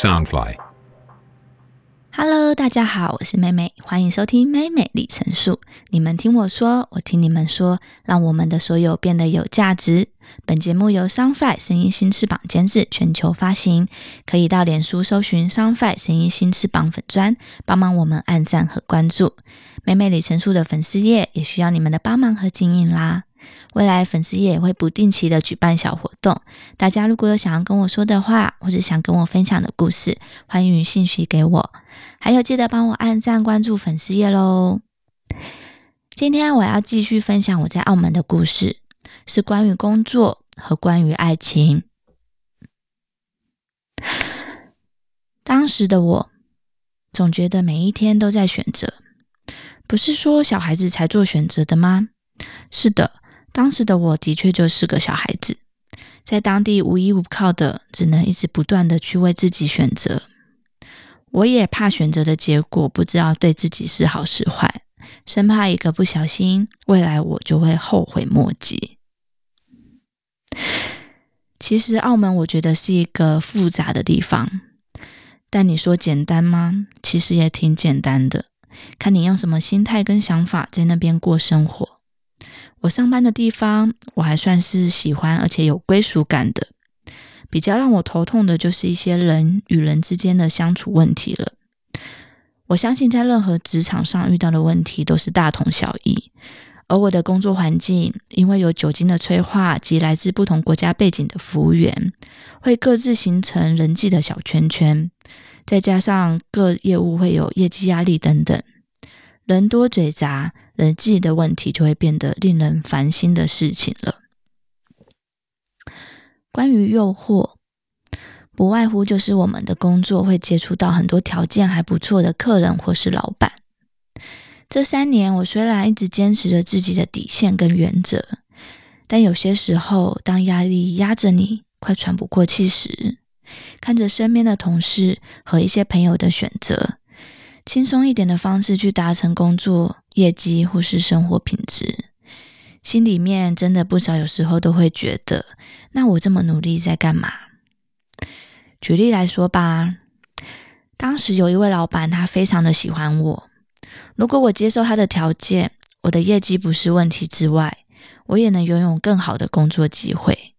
Soundfly，Hello，大家好，我是妹妹，欢迎收听妹妹里程数。你们听我说，我听你们说，让我们的所有变得有价值。本节目由 Soundfly 声音新翅膀监制，全球发行。可以到脸书搜寻 Soundfly 声音新翅膀粉砖，帮忙我们按赞和关注。妹妹里程数的粉丝页也需要你们的帮忙和经营啦。未来粉丝页也会不定期的举办小活动，大家如果有想要跟我说的话，或者想跟我分享的故事，欢迎信息给我。还有记得帮我按赞关注粉丝页喽。今天我要继续分享我在澳门的故事，是关于工作和关于爱情。当时的我总觉得每一天都在选择，不是说小孩子才做选择的吗？是的。当时的我的确就是个小孩子，在当地无依无靠的，只能一直不断的去为自己选择。我也怕选择的结果不知道对自己是好是坏，生怕一个不小心，未来我就会后悔莫及。其实澳门我觉得是一个复杂的地方，但你说简单吗？其实也挺简单的，看你用什么心态跟想法在那边过生活。我上班的地方，我还算是喜欢，而且有归属感的。比较让我头痛的就是一些人与人之间的相处问题了。我相信在任何职场上遇到的问题都是大同小异，而我的工作环境，因为有酒精的催化及来自不同国家背景的服务员，会各自形成人际的小圈圈，再加上各业务会有业绩压力等等，人多嘴杂。人际的问题就会变得令人烦心的事情了。关于诱惑，不外乎就是我们的工作会接触到很多条件还不错的客人或是老板。这三年，我虽然一直坚持着自己的底线跟原则，但有些时候，当压力压着你快喘不过气时，看着身边的同事和一些朋友的选择。轻松一点的方式去达成工作业绩或是生活品质，心里面真的不少，有时候都会觉得，那我这么努力在干嘛？举例来说吧，当时有一位老板，他非常的喜欢我，如果我接受他的条件，我的业绩不是问题之外，我也能拥有更好的工作机会。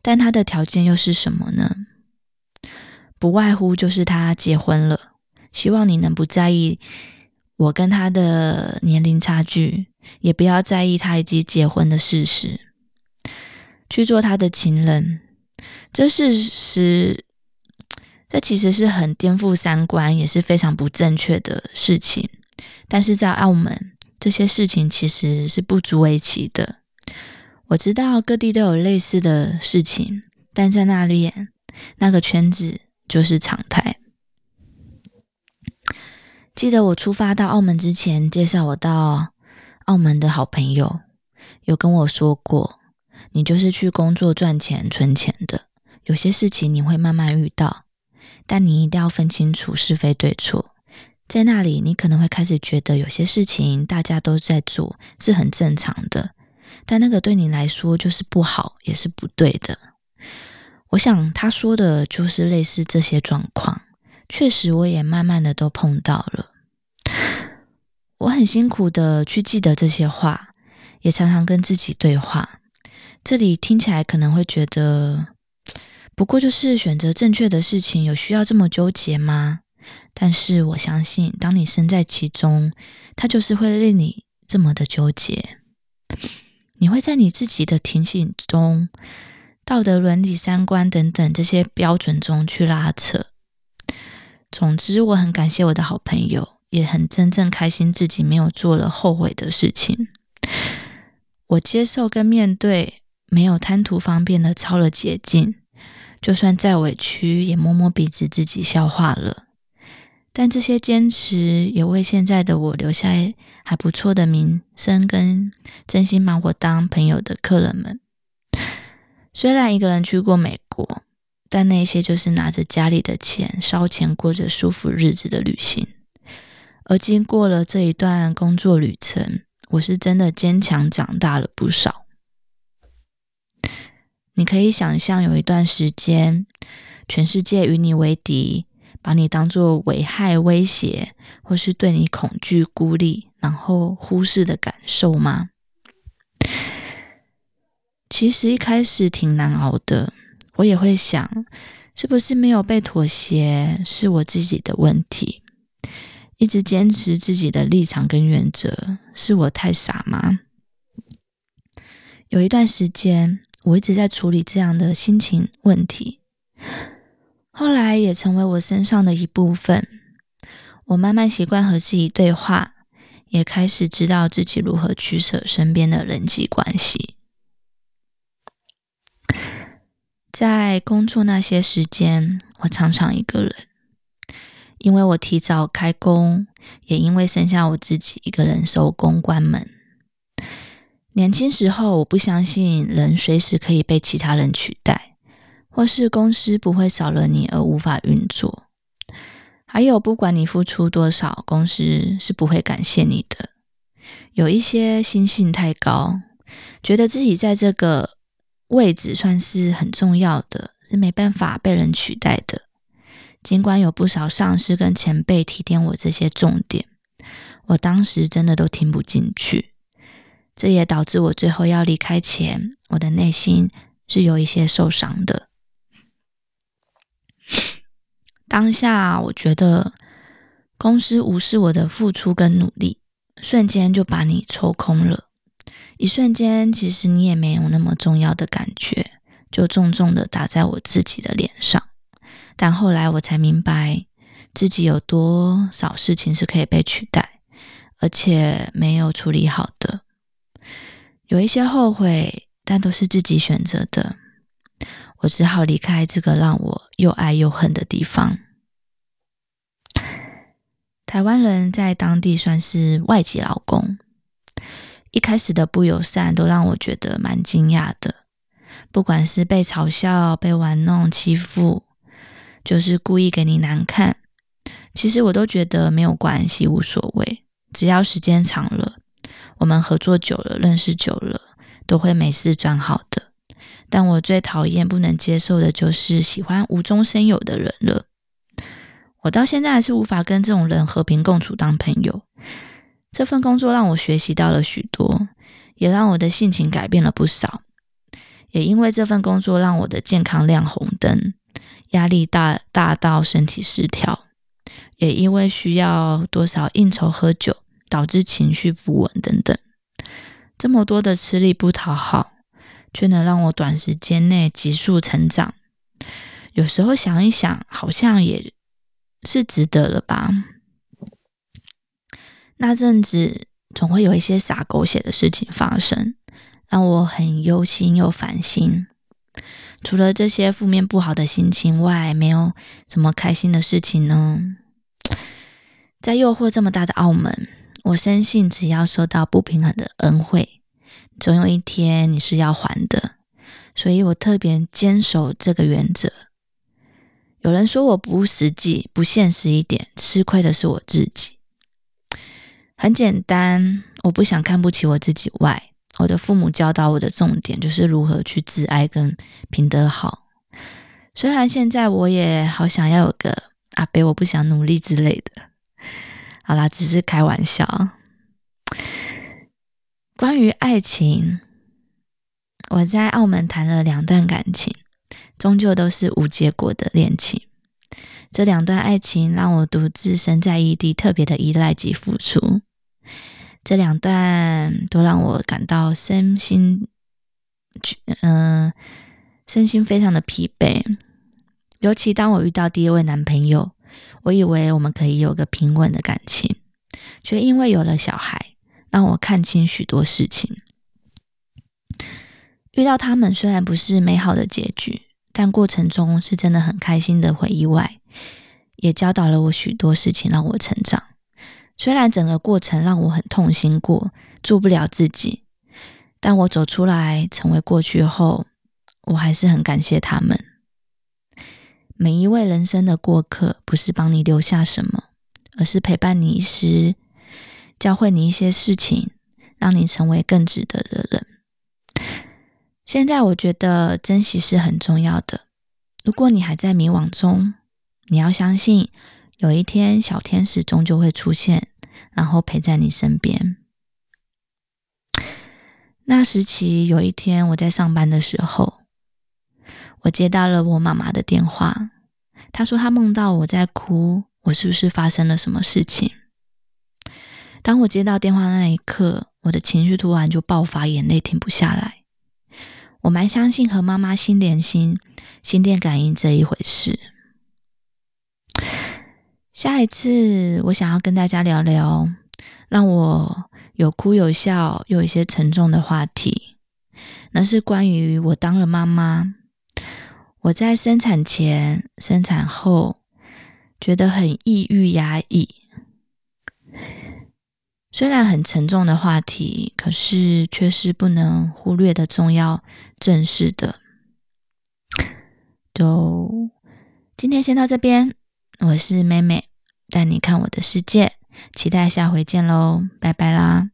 但他的条件又是什么呢？不外乎就是他结婚了。希望你能不在意我跟他的年龄差距，也不要在意他已经结婚的事实，去做他的情人。这事实，这其实是很颠覆三观，也是非常不正确的事情。但是在澳门，这些事情其实是不足为奇的。我知道各地都有类似的事情，但在那里那个圈子就是常态。记得我出发到澳门之前，介绍我到澳门的好朋友有跟我说过：“你就是去工作赚钱存钱的，有些事情你会慢慢遇到，但你一定要分清楚是非对错。在那里，你可能会开始觉得有些事情大家都在做是很正常的，但那个对你来说就是不好，也是不对的。”我想他说的就是类似这些状况。确实，我也慢慢的都碰到了。我很辛苦的去记得这些话，也常常跟自己对话。这里听起来可能会觉得，不过就是选择正确的事情，有需要这么纠结吗？但是我相信，当你身在其中，它就是会令你这么的纠结。你会在你自己的提醒中、道德伦理、三观等等这些标准中去拉扯。总之，我很感谢我的好朋友，也很真正开心自己没有做了后悔的事情。我接受跟面对，没有贪图方便的抄了捷径，就算再委屈，也摸摸鼻子自己消化了。但这些坚持也为现在的我留下还不错的名声，跟真心把我当朋友的客人们。虽然一个人去过美国。但那些就是拿着家里的钱烧钱过着舒服日子的旅行，而经过了这一段工作旅程，我是真的坚强长大了不少。你可以想象，有一段时间，全世界与你为敌，把你当做危害、威胁，或是对你恐惧、孤立，然后忽视的感受吗？其实一开始挺难熬的，我也会想，是不是没有被妥协是我自己的问题？一直坚持自己的立场跟原则，是我太傻吗？有一段时间，我一直在处理这样的心情问题，后来也成为我身上的一部分。我慢慢习惯和自己对话，也开始知道自己如何取舍身边的人际关系。在工作那些时间，我常常一个人，因为我提早开工，也因为剩下我自己一个人收工关门。年轻时候，我不相信人随时可以被其他人取代，或是公司不会少了你而无法运作。还有，不管你付出多少，公司是不会感谢你的。有一些心性太高，觉得自己在这个。位置算是很重要的，是没办法被人取代的。尽管有不少上司跟前辈提点我这些重点，我当时真的都听不进去。这也导致我最后要离开前，我的内心是有一些受伤的。当下我觉得公司无视我的付出跟努力，瞬间就把你抽空了。一瞬间，其实你也没有那么重要的感觉，就重重的打在我自己的脸上。但后来我才明白，自己有多少事情是可以被取代，而且没有处理好的。有一些后悔，但都是自己选择的。我只好离开这个让我又爱又恨的地方。台湾人在当地算是外籍劳工。一开始的不友善都让我觉得蛮惊讶的，不管是被嘲笑、被玩弄、欺负，就是故意给你难看，其实我都觉得没有关系，无所谓。只要时间长了，我们合作久了、认识久了，都会没事转好的。但我最讨厌、不能接受的就是喜欢无中生有的人了。我到现在还是无法跟这种人和平共处、当朋友。这份工作让我学习到了许多，也让我的性情改变了不少。也因为这份工作让我的健康亮红灯，压力大大到身体失调。也因为需要多少应酬喝酒，导致情绪不稳等等。这么多的吃力不讨好，却能让我短时间内急速成长。有时候想一想，好像也是值得了吧。那阵子总会有一些傻狗血的事情发生，让我很忧心又烦心。除了这些负面不好的心情外，没有什么开心的事情呢。在诱惑这么大的澳门，我深信只要受到不平衡的恩惠，总有一天你是要还的。所以我特别坚守这个原则。有人说我不实际、不现实一点，吃亏的是我自己。很简单，我不想看不起我自己。外，我的父母教导我的重点就是如何去自爱跟品德好。虽然现在我也好想要有个阿伯，我不想努力之类的。好啦，只是开玩笑。关于爱情，我在澳门谈了两段感情，终究都是无结果的恋情。这两段爱情让我独自身在异地，特别的依赖及付出。这两段都让我感到身心，嗯，身心非常的疲惫。尤其当我遇到第一位男朋友，我以为我们可以有个平稳的感情，却因为有了小孩，让我看清许多事情。遇到他们虽然不是美好的结局，但过程中是真的很开心的回忆外。也教导了我许多事情，让我成长。虽然整个过程让我很痛心过，做不了自己，但我走出来成为过去后，我还是很感谢他们。每一位人生的过客，不是帮你留下什么，而是陪伴你一时，教会你一些事情，让你成为更值得的人。现在我觉得珍惜是很重要的。如果你还在迷惘中，你要相信，有一天小天使终究会出现，然后陪在你身边。那时起，有一天我在上班的时候，我接到了我妈妈的电话，她说她梦到我在哭，我是不是发生了什么事情？当我接到电话那一刻，我的情绪突然就爆发，眼泪停不下来。我蛮相信和妈妈心连心、心电感应这一回事。下一次，我想要跟大家聊聊，让我有哭有笑，又有一些沉重的话题。那是关于我当了妈妈，我在生产前、生产后，觉得很抑郁、压抑。虽然很沉重的话题，可是却是不能忽略的重要、正式的。就今天先到这边，我是妹妹，带你看我的世界，期待下回见喽，拜拜啦！